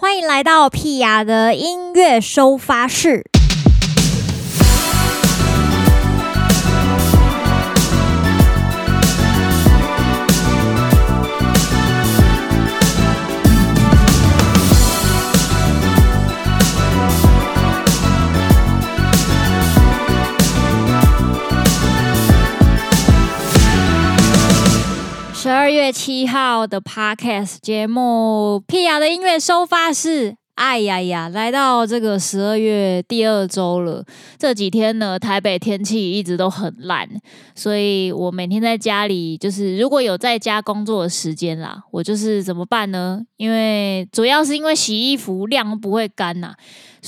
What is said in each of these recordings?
欢迎来到屁雅的音乐收发室。二月七号的 Podcast 节目《屁雅的音乐收发室》。哎呀呀，来到这个十二月第二周了。这几天呢，台北天气一直都很烂，所以我每天在家里，就是如果有在家工作的时间啦，我就是怎么办呢？因为主要是因为洗衣服晾不会干呐。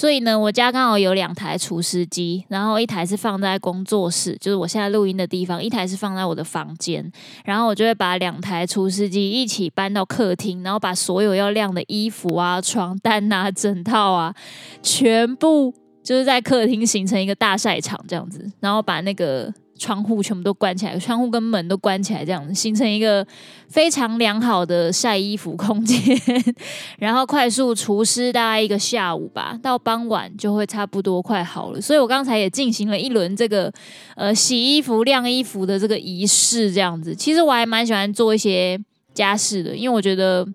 所以呢，我家刚好有两台除湿机，然后一台是放在工作室，就是我现在录音的地方；一台是放在我的房间。然后我就会把两台除湿机一起搬到客厅，然后把所有要晾的衣服啊、床单啊、枕套啊，全部就是在客厅形成一个大晒场这样子，然后把那个。窗户全部都关起来，窗户跟门都关起来，这样形成一个非常良好的晒衣服空间。然后快速除湿，大概一个下午吧，到傍晚就会差不多快好了。所以我刚才也进行了一轮这个呃洗衣服、晾衣服的这个仪式，这样子。其实我还蛮喜欢做一些家事的，因为我觉得。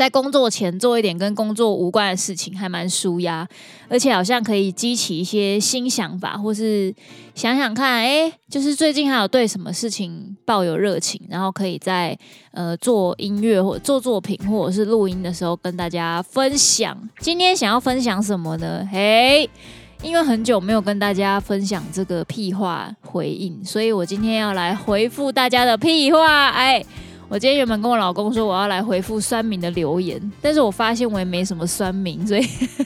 在工作前做一点跟工作无关的事情，还蛮舒压，而且好像可以激起一些新想法，或是想想看，哎，就是最近还有对什么事情抱有热情，然后可以在呃做音乐或做作品或者是录音的时候跟大家分享。今天想要分享什么呢？嘿，因为很久没有跟大家分享这个屁话回应，所以我今天要来回复大家的屁话，哎。我今天原本跟我老公说我要来回复酸民的留言，但是我发现我也没什么酸民，所以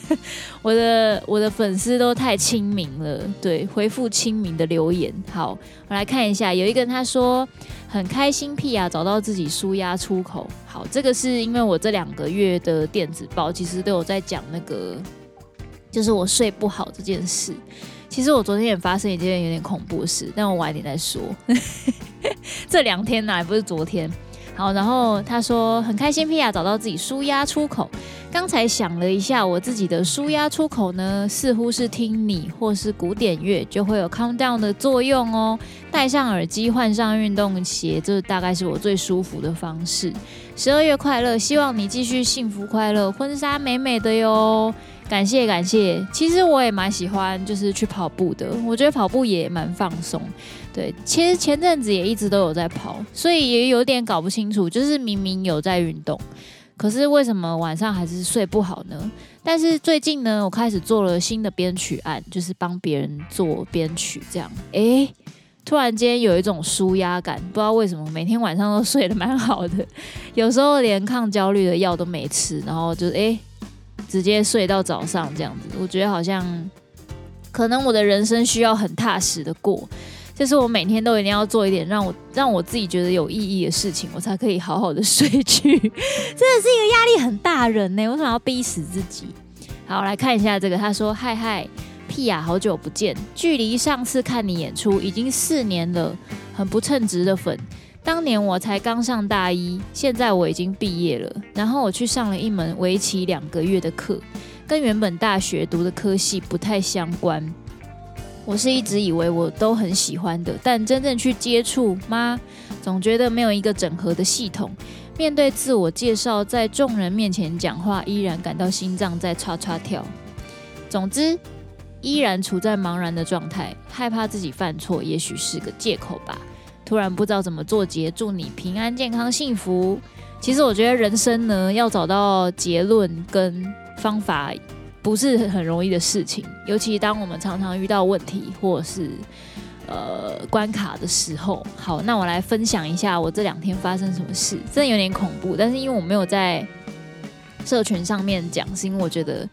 我的我的粉丝都太亲民了。对，回复亲民的留言。好，我来看一下，有一个人他说很开心屁啊找到自己舒压出口。好，这个是因为我这两个月的电子报其实都有在讲那个，就是我睡不好这件事。其实我昨天也发生一件有点恐怖的事，但我晚点再说。这两天呢，不是昨天。好，然后他说很开心，皮亚找到自己舒压出口。刚才想了一下，我自己的舒压出口呢，似乎是听你或是古典乐，就会有 calm down 的作用哦。戴上耳机，换上运动鞋，这大概是我最舒服的方式。十二月快乐，希望你继续幸福快乐，婚纱美美的哟。感谢感谢，其实我也蛮喜欢，就是去跑步的。我觉得跑步也蛮放松。对，其实前阵子也一直都有在跑，所以也有点搞不清楚，就是明明有在运动，可是为什么晚上还是睡不好呢？但是最近呢，我开始做了新的编曲案，就是帮别人做编曲，这样，诶，突然间有一种舒压感，不知道为什么，每天晚上都睡得蛮好的，有时候连抗焦虑的药都没吃，然后就诶，直接睡到早上这样子，我觉得好像可能我的人生需要很踏实的过。就是我每天都一定要做一点让我让我自己觉得有意义的事情，我才可以好好的睡去。真的是一个压力很大人呢，为什么要逼死自己？好，来看一下这个，他说：“嗨嗨，屁雅，好久不见，距离上次看你演出已经四年了，很不称职的粉。当年我才刚上大一，现在我已经毕业了，然后我去上了一门为期两个月的课，跟原本大学读的科系不太相关。”我是一直以为我都很喜欢的，但真正去接触吗？总觉得没有一个整合的系统。面对自我介绍，在众人面前讲话，依然感到心脏在唰唰跳。总之，依然处在茫然的状态，害怕自己犯错，也许是个借口吧。突然不知道怎么做结，祝你平安、健康、幸福。其实我觉得人生呢，要找到结论跟方法。不是很容易的事情，尤其当我们常常遇到问题或者是呃关卡的时候。好，那我来分享一下我这两天发生什么事，真的有点恐怖。但是因为我没有在社群上面讲，是因为我觉得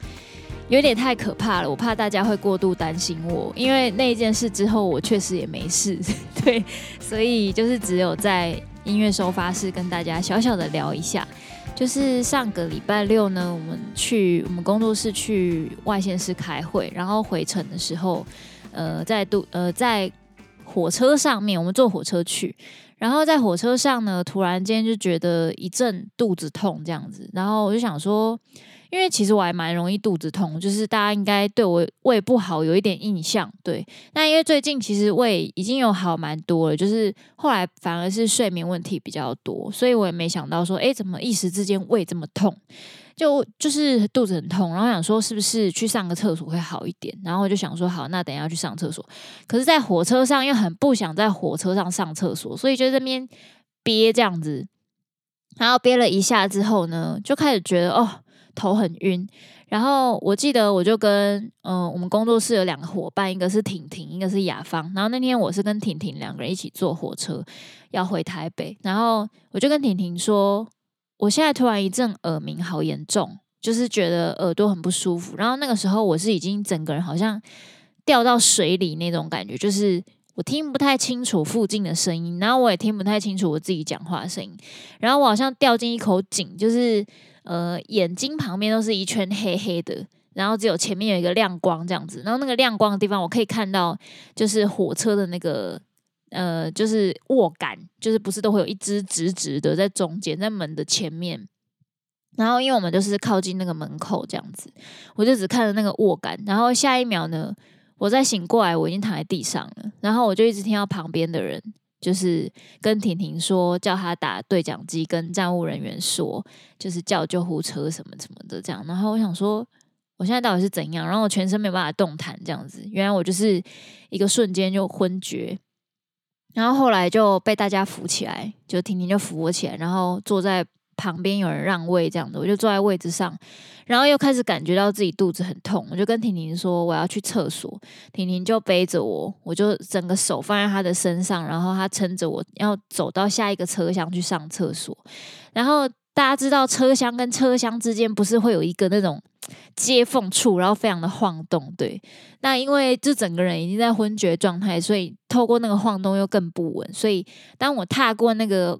有点太可怕了，我怕大家会过度担心我。因为那一件事之后，我确实也没事，对，所以就是只有在音乐收发室跟大家小小的聊一下。就是上个礼拜六呢，我们去我们工作室去外县市开会，然后回程的时候，呃，在都呃在火车上面，我们坐火车去，然后在火车上呢，突然间就觉得一阵肚子痛这样子，然后我就想说，因为其实我还蛮容易肚子痛，就是大家应该对我胃不好有一点印象，对。那因为最近其实胃已经有好蛮多了，就是后来反而是睡眠问题比较多，所以我也没想到说，诶，怎么一时之间胃这么痛？就就是肚子很痛，然后想说是不是去上个厕所会好一点，然后我就想说好，那等一下去上厕所。可是，在火车上又很不想在火车上上厕所，所以就这边憋这样子，然后憋了一下之后呢，就开始觉得哦头很晕。然后我记得我就跟嗯、我们工作室有两个伙伴，一个是婷婷，一个是雅芳。然后那天我是跟婷婷两个人一起坐火车要回台北，然后我就跟婷婷说。我现在突然一阵耳鸣，好严重，就是觉得耳朵很不舒服。然后那个时候我是已经整个人好像掉到水里那种感觉，就是我听不太清楚附近的声音，然后我也听不太清楚我自己讲话的声音。然后我好像掉进一口井，就是呃眼睛旁边都是一圈黑黑的，然后只有前面有一个亮光这样子。然后那个亮光的地方，我可以看到就是火车的那个。呃，就是握杆，就是不是都会有一只直直的在中间，在门的前面。然后，因为我们就是靠近那个门口这样子，我就只看着那个握杆。然后下一秒呢，我再醒过来，我已经躺在地上了。然后我就一直听到旁边的人就是跟婷婷说，叫他打对讲机，跟站务人员说，就是叫救护车什么什么的这样。然后我想说，我现在到底是怎样？然后我全身没办法动弹这样子。原来我就是一个瞬间就昏厥。然后后来就被大家扶起来，就婷婷就扶我起来，然后坐在旁边有人让位这样的，我就坐在位置上，然后又开始感觉到自己肚子很痛，我就跟婷婷说我要去厕所，婷婷就背着我，我就整个手放在她的身上，然后她撑着我要走到下一个车厢去上厕所，然后。大家知道车厢跟车厢之间不是会有一个那种接缝处，然后非常的晃动，对。那因为就整个人已经在昏厥状态，所以透过那个晃动又更不稳。所以当我踏过那个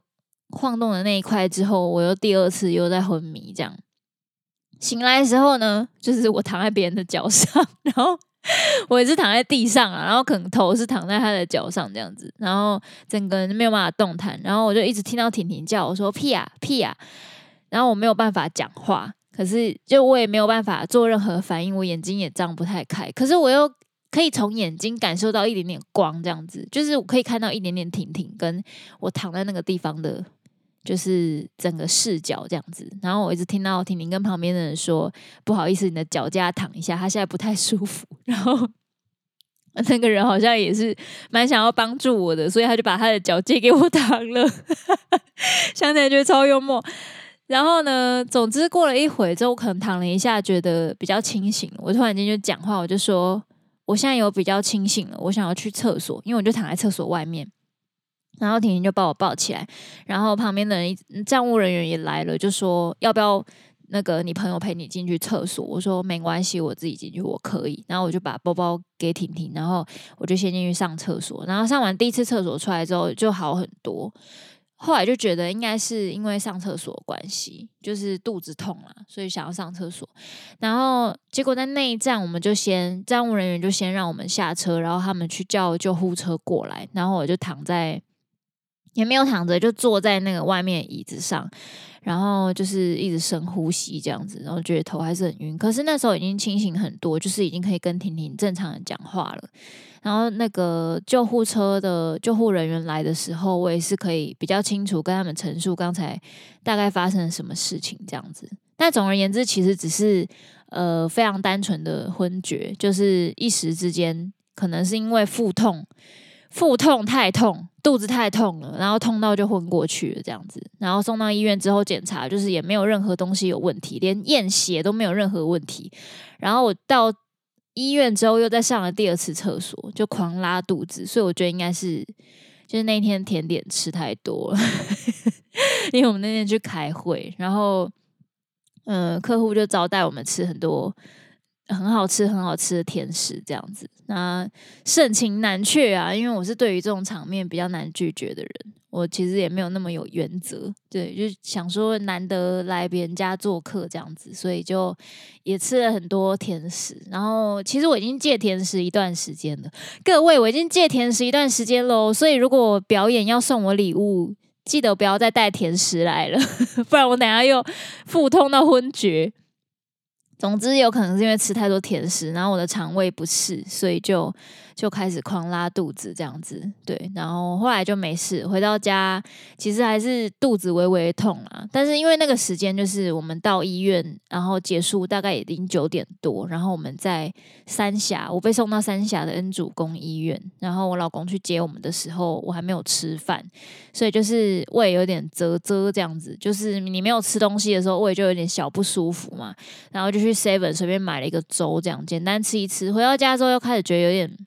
晃动的那一块之后，我又第二次又在昏迷。这样醒来的时候呢，就是我躺在别人的脚上，然后。我也是躺在地上啊，然后可能头是躺在他的脚上这样子，然后整个人没有办法动弹，然后我就一直听到婷婷叫我说屁啊屁啊，然后我没有办法讲话，可是就我也没有办法做任何反应，我眼睛也张不太开，可是我又可以从眼睛感受到一点点光，这样子，就是我可以看到一点点婷婷跟我躺在那个地方的。就是整个视角这样子，然后我一直听到婷婷跟旁边的人说：“不好意思，你的脚架躺一下，他现在不太舒服。”然后 那个人好像也是蛮想要帮助我的，所以他就把他的脚借给我躺了，想起来觉得超幽默。然后呢，总之过了一会之后，我可能躺了一下，觉得比较清醒。我突然间就讲话，我就说：“我现在有比较清醒了，我想要去厕所，因为我就躺在厕所外面。”然后婷婷就把我抱起来，然后旁边的人站务人员也来了，就说要不要那个你朋友陪你进去厕所？我说没关系，我自己进去我可以。然后我就把包包给婷婷，然后我就先进去上厕所。然后上完第一次厕所出来之后就好很多。后来就觉得应该是因为上厕所关系，就是肚子痛了，所以想要上厕所。然后结果在那一站，我们就先站务人员就先让我们下车，然后他们去叫救护车过来，然后我就躺在。也没有躺着，就坐在那个外面椅子上，然后就是一直深呼吸这样子，然后觉得头还是很晕。可是那时候已经清醒很多，就是已经可以跟婷婷正常的讲话了。然后那个救护车的救护人员来的时候，我也是可以比较清楚跟他们陈述刚才大概发生了什么事情这样子。但总而言之，其实只是呃非常单纯的昏厥，就是一时之间可能是因为腹痛。腹痛太痛，肚子太痛了，然后痛到就昏过去了，这样子。然后送到医院之后检查，就是也没有任何东西有问题，连验血都没有任何问题。然后我到医院之后又再上了第二次厕所，就狂拉肚子，所以我觉得应该是就是那天甜点吃太多了，因为我们那天去开会，然后嗯、客户就招待我们吃很多。很好吃、很好吃的甜食这样子。那盛情难却啊，因为我是对于这种场面比较难拒绝的人。我其实也没有那么有原则，对，就想说难得来别人家做客这样子，所以就也吃了很多甜食。然后其实我已经戒甜食一段时间了，各位，我已经戒甜食一段时间喽。所以如果表演要送我礼物，记得不要再带甜食来了，不然我等下又腹痛到昏厥。总之有可能是因为吃太多甜食，然后我的肠胃不适，所以就。就开始狂拉肚子这样子，对，然后后来就没事。回到家其实还是肚子微微痛啊，但是因为那个时间就是我们到医院，然后结束大概已经九点多，然后我们在三峡，我被送到三峡的恩主公医院，然后我老公去接我们的时候，我还没有吃饭，所以就是胃有点啧啧这样子，就是你没有吃东西的时候，胃就有点小不舒服嘛，然后就去 Seven 随便买了一个粥，这样简单吃一吃。回到家之后又开始觉得有点。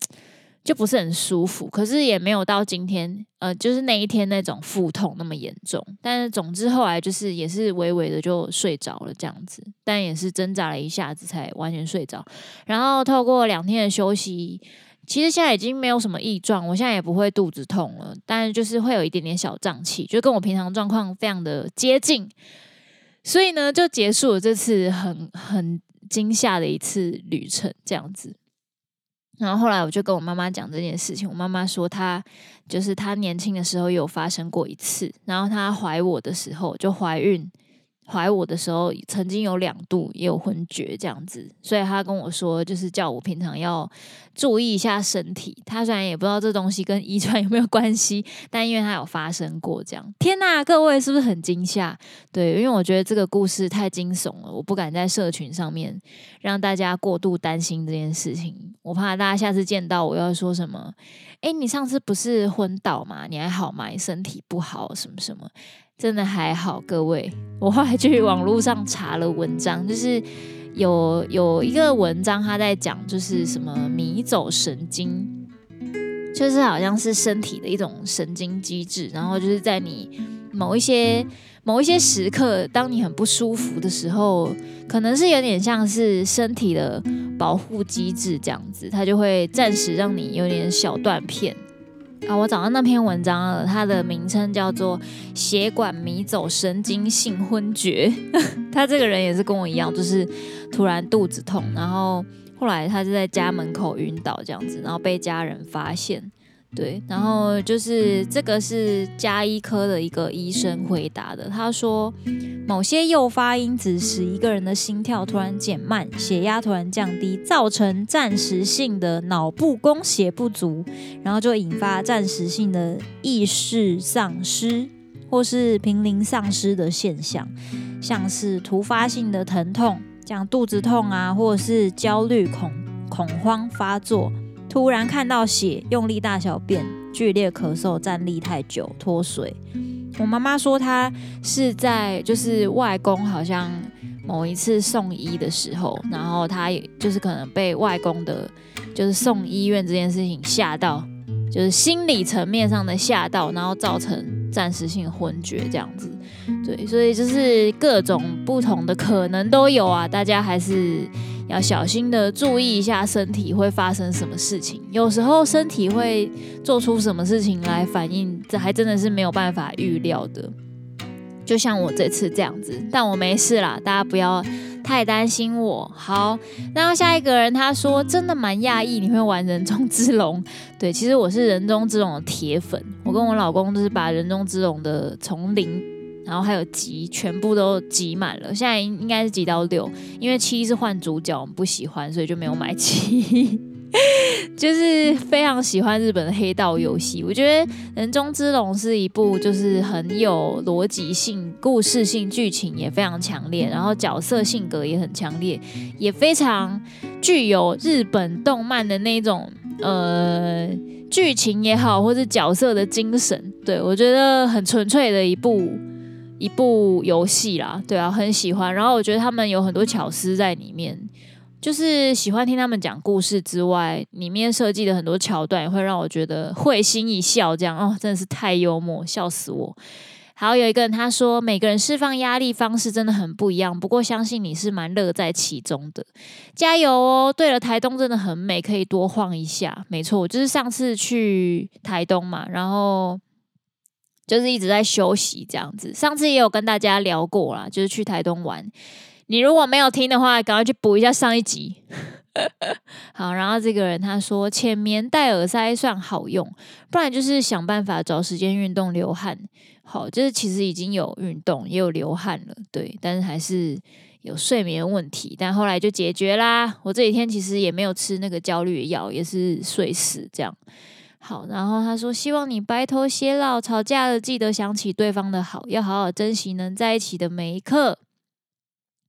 就不是很舒服，可是也没有到今天，呃，就是那一天那种腹痛那么严重。但是总之后来就是也是微微的就睡着了这样子，但也是挣扎了一下子才完全睡着。然后透过两天的休息，其实现在已经没有什么异状，我现在也不会肚子痛了，但是就是会有一点点小胀气，就跟我平常状况非常的接近。所以呢，就结束了这次很很惊吓的一次旅程，这样子。然后后来我就跟我妈妈讲这件事情，我妈妈说她就是她年轻的时候有发生过一次，然后她怀我的时候就怀孕。怀我的时候，曾经有两度也有昏厥这样子，所以他跟我说，就是叫我平常要注意一下身体。他虽然也不知道这东西跟遗传有没有关系，但因为他有发生过这样。天呐，各位是不是很惊吓？对，因为我觉得这个故事太惊悚了，我不敢在社群上面让大家过度担心这件事情。我怕大家下次见到我要说什么？诶，你上次不是昏倒吗？你还好吗？你身体不好什么什么？真的还好，各位。我后来去网络上查了文章，就是有有一个文章，他在讲就是什么迷走神经，就是好像是身体的一种神经机制，然后就是在你某一些某一些时刻，当你很不舒服的时候，可能是有点像是身体的保护机制这样子，它就会暂时让你有点小断片。啊，我找到那篇文章了，它的名称叫做《血管迷走神经性昏厥》。他这个人也是跟我一样，就是突然肚子痛，然后后来他就在家门口晕倒这样子，然后被家人发现。对，然后就是这个是家医科的一个医生回答的。他说，某些诱发因子使一个人的心跳突然减慢，血压突然降低，造成暂时性的脑部供血不足，然后就引发暂时性的意识丧失或是濒临丧失的现象，像是突发性的疼痛，像肚子痛啊，或者是焦虑恐恐慌发作。突然看到血，用力大小便，剧烈咳嗽，站立太久，脱水。我妈妈说，她是在就是外公好像某一次送医的时候，然后她也就是可能被外公的，就是送医院这件事情吓到，就是心理层面上的吓到，然后造成暂时性昏厥这样子。对，所以就是各种不同的可能都有啊，大家还是。要小心的注意一下身体会发生什么事情，有时候身体会做出什么事情来反应，这还真的是没有办法预料的。就像我这次这样子，但我没事啦，大家不要太担心我。好，然后下一个人他说真的蛮讶异你会玩人中之龙，对，其实我是人中之龙的铁粉，我跟我老公就是把人中之龙的从零。然后还有集，全部都集满了。现在应该是集到六，因为七是换主角，我们不喜欢，所以就没有买七。就是非常喜欢日本的黑道游戏，我觉得《人中之龙》是一部就是很有逻辑性、故事性、剧情也非常强烈，然后角色性格也很强烈，也非常具有日本动漫的那种呃剧情也好，或是角色的精神。对，我觉得很纯粹的一部。一部游戏啦，对啊，很喜欢。然后我觉得他们有很多巧思在里面，就是喜欢听他们讲故事之外，里面设计的很多桥段也会让我觉得会心一笑。这样哦，真的是太幽默，笑死我。好，有一个人他说，每个人释放压力方式真的很不一样，不过相信你是蛮乐在其中的，加油哦！对了，台东真的很美，可以多晃一下。没错，我就是上次去台东嘛，然后就是一直在休息这样子。上次也有跟大家聊过啦，就是去台东玩。你如果没有听的话，赶快去补一下上一集。好，然后这个人他说，浅眠戴耳塞算好用，不然就是想办法找时间运动流汗。好，就是其实已经有运动，也有流汗了，对，但是还是有睡眠问题，但后来就解决啦。我这几天其实也没有吃那个焦虑药，也是睡死这样。好，然后他说，希望你白头偕老，吵架了记得想起对方的好，要好好珍惜能在一起的每一刻。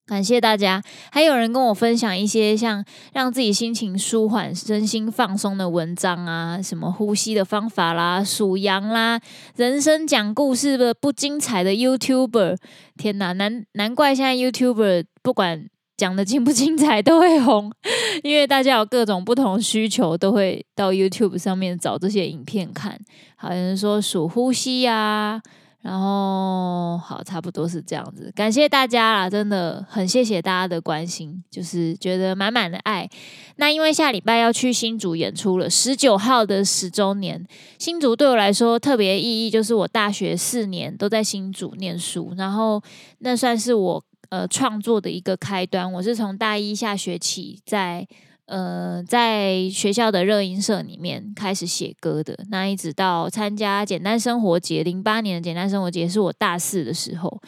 感谢大家，还有人跟我分享一些像让自己心情舒缓、身心放松的文章啊，什么呼吸的方法啦、数羊啦、人生讲故事的不精彩的 YouTuber，天哪，难难怪现在 YouTuber 不管讲的精不精彩都会红，因为大家有各种不同需求，都会到 YouTube 上面找这些影片看。好像说数呼吸呀、啊。然后好，差不多是这样子。感谢大家啦，真的很谢谢大家的关心，就是觉得满满的爱。那因为下礼拜要去新竹演出了，十九号的十周年。新竹对我来说特别意义，就是我大学四年都在新竹念书，然后那算是我呃创作的一个开端。我是从大一下学期在。呃，在学校的热音社里面开始写歌的，那一直到参加简单生活节，零八年的简单生活节是我大四的时候。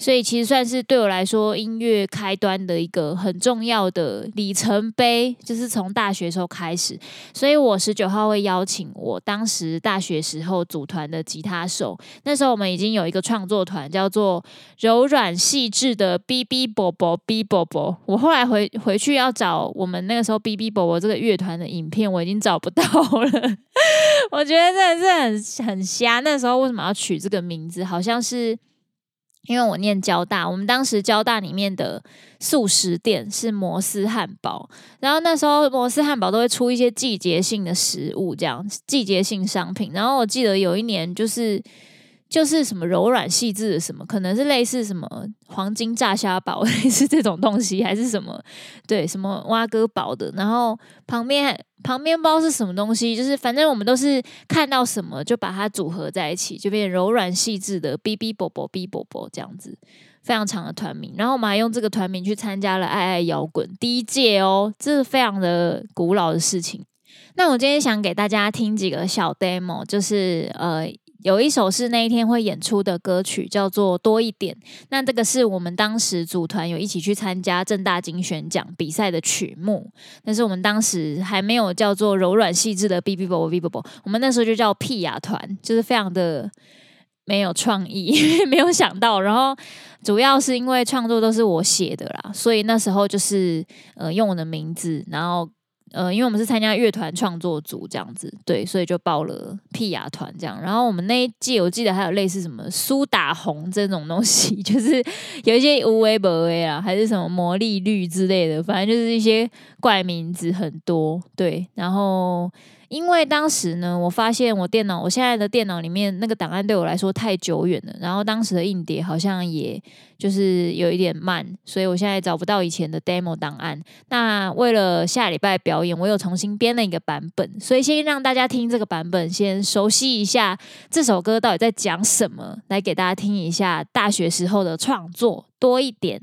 所以其实算是对我来说音乐开端的一个很重要的里程碑，就是从大学时候开始。所以我十九号会邀请我当时大学时候组团的吉他手，那时候我们已经有一个创作团，叫做柔软细致的 B B 宝宝 B 宝宝。我后来回回去要找我们那个时候 B B 宝宝这个乐团的影片，我已经找不到了。我觉得真的是很很瞎。那时候为什么要取这个名字？好像是。因为我念交大，我们当时交大里面的素食店是摩斯汉堡，然后那时候摩斯汉堡都会出一些季节性的食物，这样季节性商品。然后我记得有一年就是。就是什么柔软细致的什么，可能是类似什么黄金炸虾堡，类似这种东西，还是什么对什么挖哥堡的。然后旁边旁边不知道是什么东西，就是反正我们都是看到什么就把它组合在一起，就变柔软细致的 B B 啵啵 B 啵啵这样子，非常长的团名。然后我们还用这个团名去参加了爱爱摇滚第一届哦，这是非常的古老的事情。那我今天想给大家听几个小 demo，就是呃。有一首是那一天会演出的歌曲，叫做《多一点》。那这个是我们当时组团有一起去参加正大金选奖比赛的曲目，但是我们当时还没有叫做柔软细致的 B B 宝宝 B B，我们那时候就叫屁雅团，就是非常的没有创意，因 为没有想到。然后主要是因为创作都是我写的啦，所以那时候就是呃用我的名字，然后。呃，因为我们是参加乐团创作组这样子，对，所以就报了屁雅团这样。然后我们那一季我记得还有类似什么苏打红这种东西，就是有一些无为不为啊，还是什么魔力绿之类的，反正就是一些怪名字很多，对，然后。因为当时呢，我发现我电脑，我现在的电脑里面那个档案对我来说太久远了，然后当时的硬碟好像也就是有一点慢，所以我现在找不到以前的 demo 档案。那为了下礼拜表演，我又重新编了一个版本，所以先让大家听这个版本，先熟悉一下这首歌到底在讲什么，来给大家听一下大学时候的创作多一点。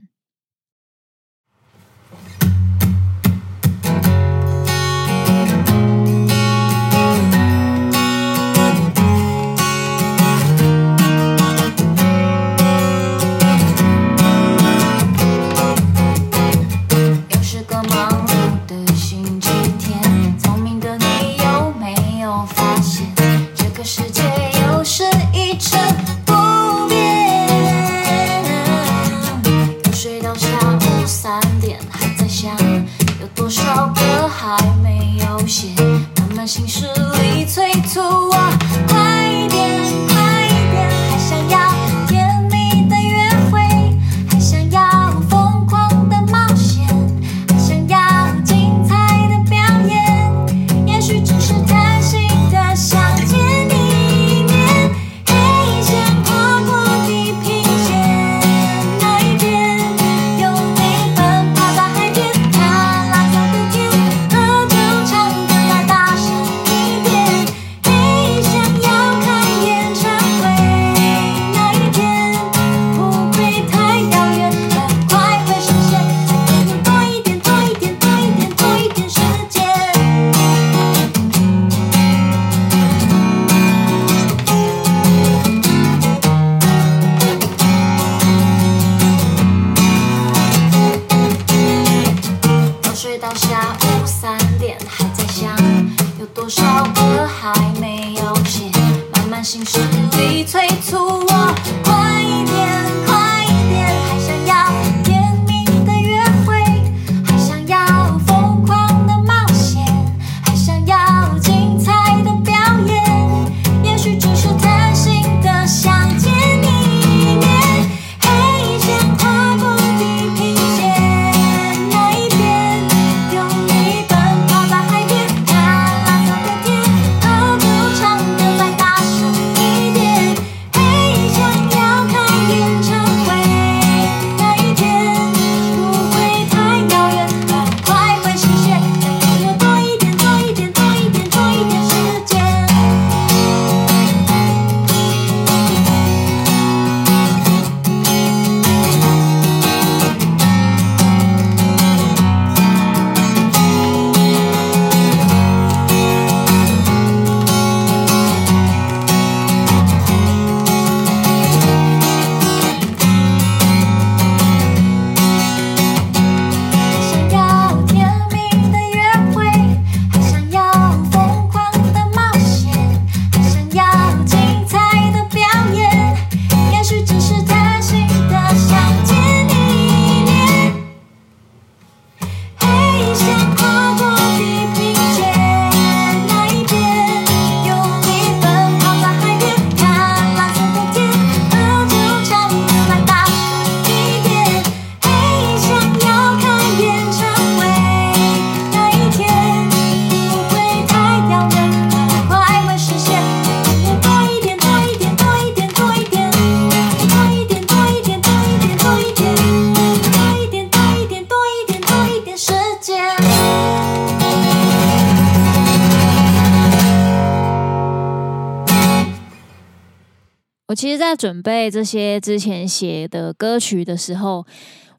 准备这些之前写的歌曲的时候，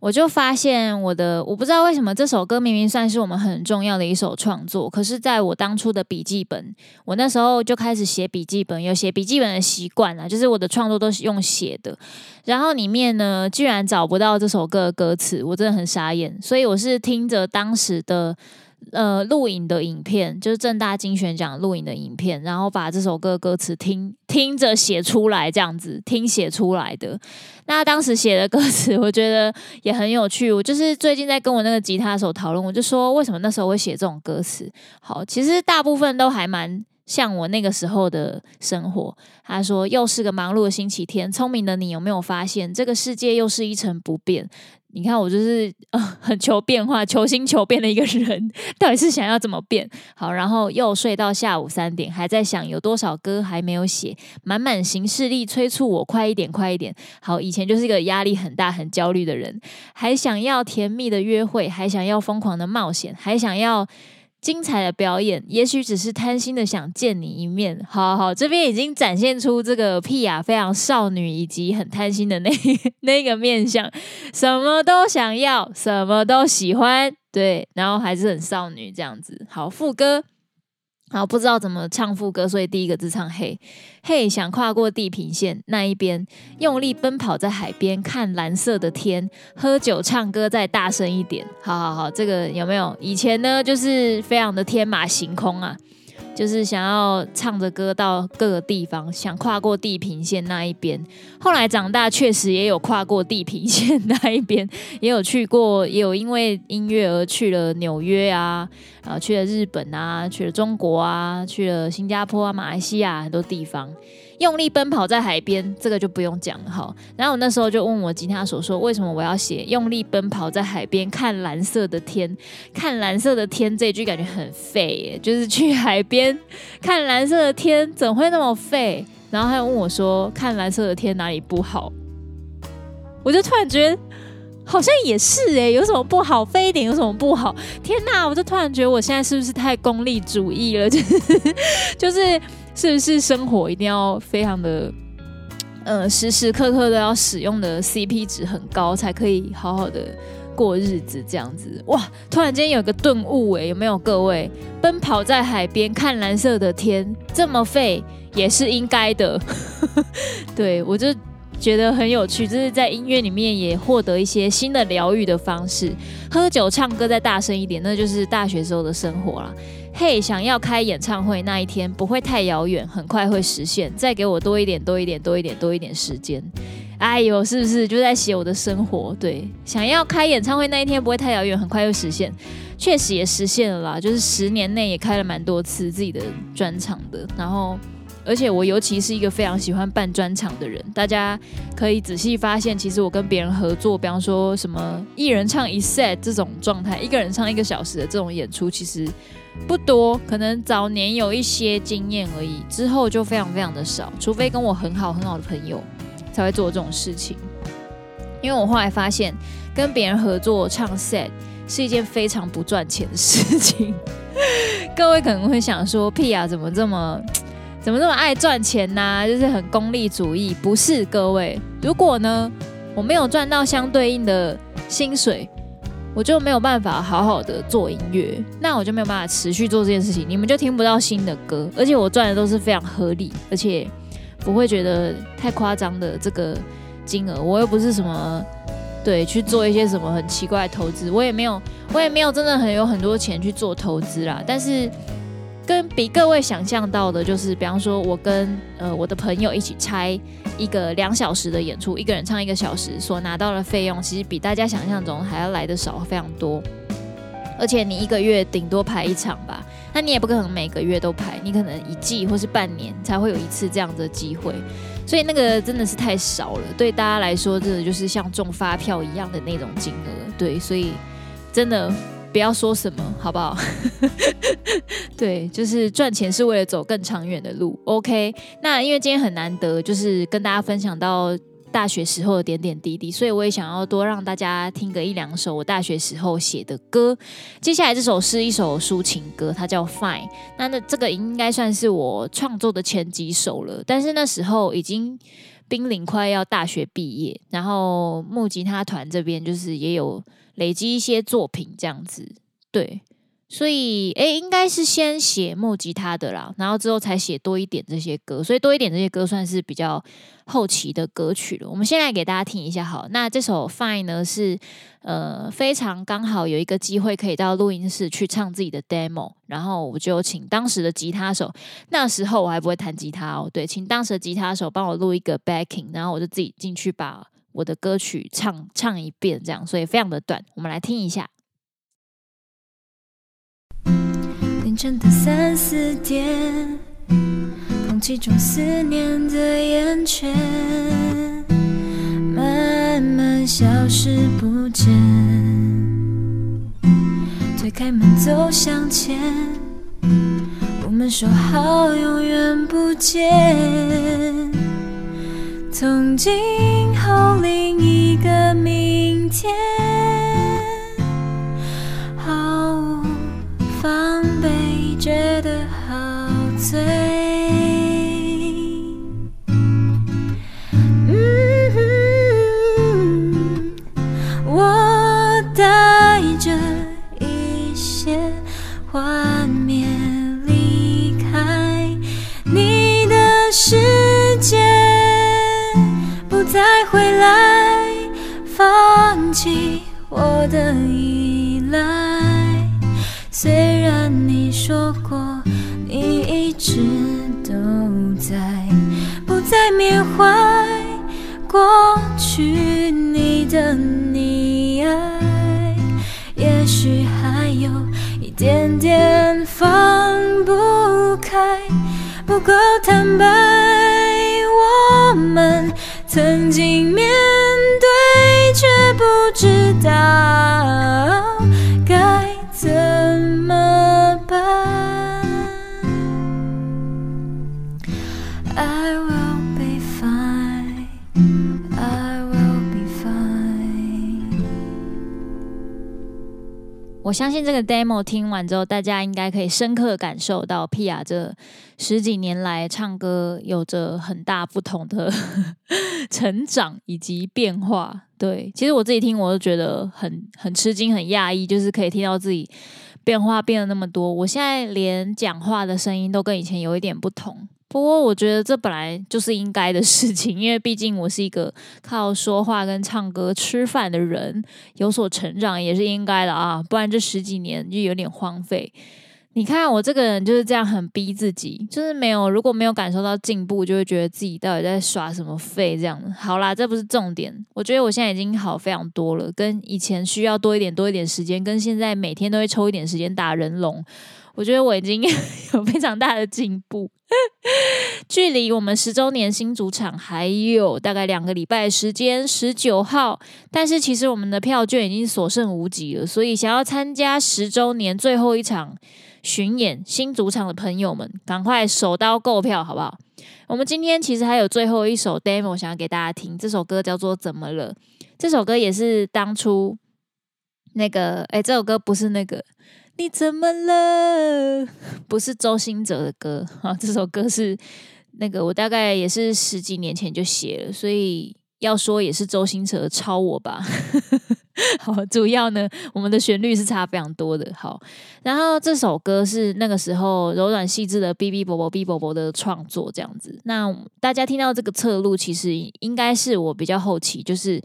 我就发现我的，我不知道为什么这首歌明明算是我们很重要的一首创作，可是在我当初的笔记本，我那时候就开始写笔记本，有写笔记本的习惯了，就是我的创作都是用写的，然后里面呢，居然找不到这首歌的歌词，我真的很傻眼，所以我是听着当时的。呃，录影的影片就是正大精选奖录影的影片，然后把这首歌歌词听听着写出来，这样子听写出来的。那当时写的歌词，我觉得也很有趣。我就是最近在跟我那个吉他手讨论，我就说为什么那时候会写这种歌词？好，其实大部分都还蛮像我那个时候的生活。他说又是个忙碌的星期天，聪明的你有没有发现，这个世界又是一成不变？你看我就是呃很求变化、求新求变的一个人，到底是想要怎么变？好，然后又睡到下午三点，还在想有多少歌还没有写，满满行事力催促我快一点、快一点。好，以前就是一个压力很大、很焦虑的人，还想要甜蜜的约会，还想要疯狂的冒险，还想要。精彩的表演，也许只是贪心的想见你一面。好好，这边已经展现出这个屁雅非常少女以及很贪心的那 那个面相，什么都想要，什么都喜欢，对，然后还是很少女这样子。好，副歌。好，不知道怎么唱副歌，所以第一个字唱嘿，嘿，想跨过地平线那一边，用力奔跑在海边，看蓝色的天，喝酒唱歌再大声一点。好好好，这个有没有？以前呢，就是非常的天马行空啊。就是想要唱着歌到各个地方，想跨过地平线那一边。后来长大，确实也有跨过地平线 那一边，也有去过，也有因为音乐而去了纽约啊，啊，去了日本啊，去了中国啊，去了新加坡啊，马来西亚很多地方。用力奔跑在海边，这个就不用讲了哈。然后我那时候就问我吉他手说，为什么我要写用力奔跑在海边看蓝色的天？看蓝色的天这句感觉很废耶，就是去海边看蓝色的天，怎会那么废？然后他又问我说，看蓝色的天哪里不好？我就突然觉得好像也是哎，有什么不好？废一点有什么不好？天哪！我就突然觉得我现在是不是太功利主义了？就是。是不是生活一定要非常的，呃，时时刻刻都要使用的 CP 值很高，才可以好好的过日子？这样子哇！突然间有个顿悟诶，有没有各位？奔跑在海边看蓝色的天，这么废也是应该的。对，我就觉得很有趣，就是在音乐里面也获得一些新的疗愈的方式。喝酒唱歌再大声一点，那就是大学时候的生活啦。嘿，想要开演唱会那一天不会太遥远，很快会实现。再给我多一点，多一点，多一点，多一点时间。哎呦，是不是就在写我的生活？对，想要开演唱会那一天不会太遥远，很快会实现。确实也实现了啦，就是十年内也开了蛮多次自己的专场的。然后，而且我尤其是一个非常喜欢办专场的人。大家可以仔细发现，其实我跟别人合作，比方说什么一人唱一 set 这种状态，一个人唱一个小时的这种演出，其实。不多，可能早年有一些经验而已，之后就非常非常的少，除非跟我很好很好的朋友才会做这种事情。因为我后来发现，跟别人合作唱 set 是一件非常不赚钱的事情。各位可能会想说，屁啊，怎么这么怎么这么爱赚钱呢、就是很功利主义。不是，各位，如果呢，我没有赚到相对应的薪水。我就没有办法好好的做音乐，那我就没有办法持续做这件事情，你们就听不到新的歌，而且我赚的都是非常合理，而且不会觉得太夸张的这个金额，我又不是什么对去做一些什么很奇怪的投资，我也没有，我也没有真的很有很多钱去做投资啦，但是。跟比各位想象到的，就是比方说，我跟呃我的朋友一起拆一个两小时的演出，一个人唱一个小时，所拿到的费用，其实比大家想象中还要来的少非常多。而且你一个月顶多排一场吧，那你也不可能每个月都排，你可能一季或是半年才会有一次这样的机会，所以那个真的是太少了，对大家来说，真的就是像中发票一样的那种金额。对，所以真的。不要说什么，好不好？对，就是赚钱是为了走更长远的路。OK，那因为今天很难得，就是跟大家分享到大学时候的点点滴滴，所以我也想要多让大家听个一两首我大学时候写的歌。接下来这首是一首抒情歌，它叫《Fine》。那那这个应该算是我创作的前几首了，但是那时候已经。濒临快要大学毕业，然后木吉他团这边就是也有累积一些作品这样子，对。所以，诶，应该是先写木吉他的啦，然后之后才写多一点这些歌。所以多一点这些歌算是比较后期的歌曲了。我们先来给大家听一下，好。那这首《Fine》呢，是呃非常刚好有一个机会可以到录音室去唱自己的 demo，然后我就请当时的吉他手，那时候我还不会弹吉他哦，对，请当时的吉他手帮我录一个 backing，然后我就自己进去把我的歌曲唱唱一遍，这样，所以非常的短。我们来听一下。晨的三四点，空气中思念的烟圈慢慢消失不见。推开门走向前，我们说好永远不见。从今后另一个明天毫无防备。觉得好醉，我相信这个 demo 听完之后，大家应该可以深刻感受到 Pia 这十几年来唱歌有着很大不同的 成长以及变化。对，其实我自己听我都觉得很很吃惊、很讶异，就是可以听到自己变化变了那么多。我现在连讲话的声音都跟以前有一点不同。不过我觉得这本来就是应该的事情，因为毕竟我是一个靠说话跟唱歌吃饭的人，有所成长也是应该的啊，不然这十几年就有点荒废。你看我这个人就是这样，很逼自己，就是没有如果没有感受到进步，就会觉得自己到底在耍什么废这样。好啦，这不是重点，我觉得我现在已经好非常多了，跟以前需要多一点多一点时间，跟现在每天都会抽一点时间打人龙。我觉得我已经 有非常大的进步，距离我们十周年新主场还有大概两个礼拜时间，十九号。但是其实我们的票券已经所剩无几了，所以想要参加十周年最后一场巡演新主场的朋友们，赶快手刀购票好不好？我们今天其实还有最后一首 demo 想要给大家听，这首歌叫做《怎么了》。这首歌也是当初那个，哎，这首歌不是那个。你怎么了？不是周兴哲的歌啊，这首歌是那个我大概也是十几年前就写了，所以要说也是周兴哲抄我吧。好，主要呢，我们的旋律是差非常多的。好，然后这首歌是那个时候柔软细致的 B B 伯伯 B 伯伯的创作，这样子。那大家听到这个侧录，其实应该是我比较后期，就是。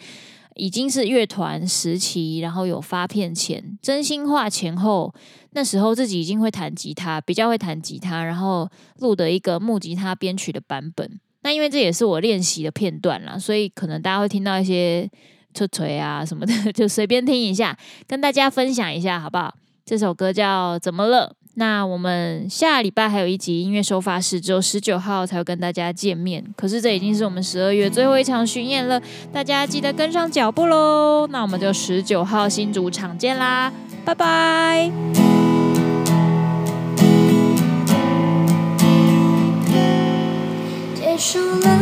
已经是乐团时期，然后有发片前，真心话前后，那时候自己已经会弹吉他，比较会弹吉他，然后录的一个木吉他编曲的版本。那因为这也是我练习的片段啦，所以可能大家会听到一些脆锤啊什么的，就随便听一下，跟大家分享一下好不好？这首歌叫《怎么了》。那我们下礼拜还有一集音乐收发室，只有十九号才会跟大家见面。可是这已经是我们十二月最后一场巡演了，大家记得跟上脚步喽。那我们就十九号新主场见啦，拜拜。结束了，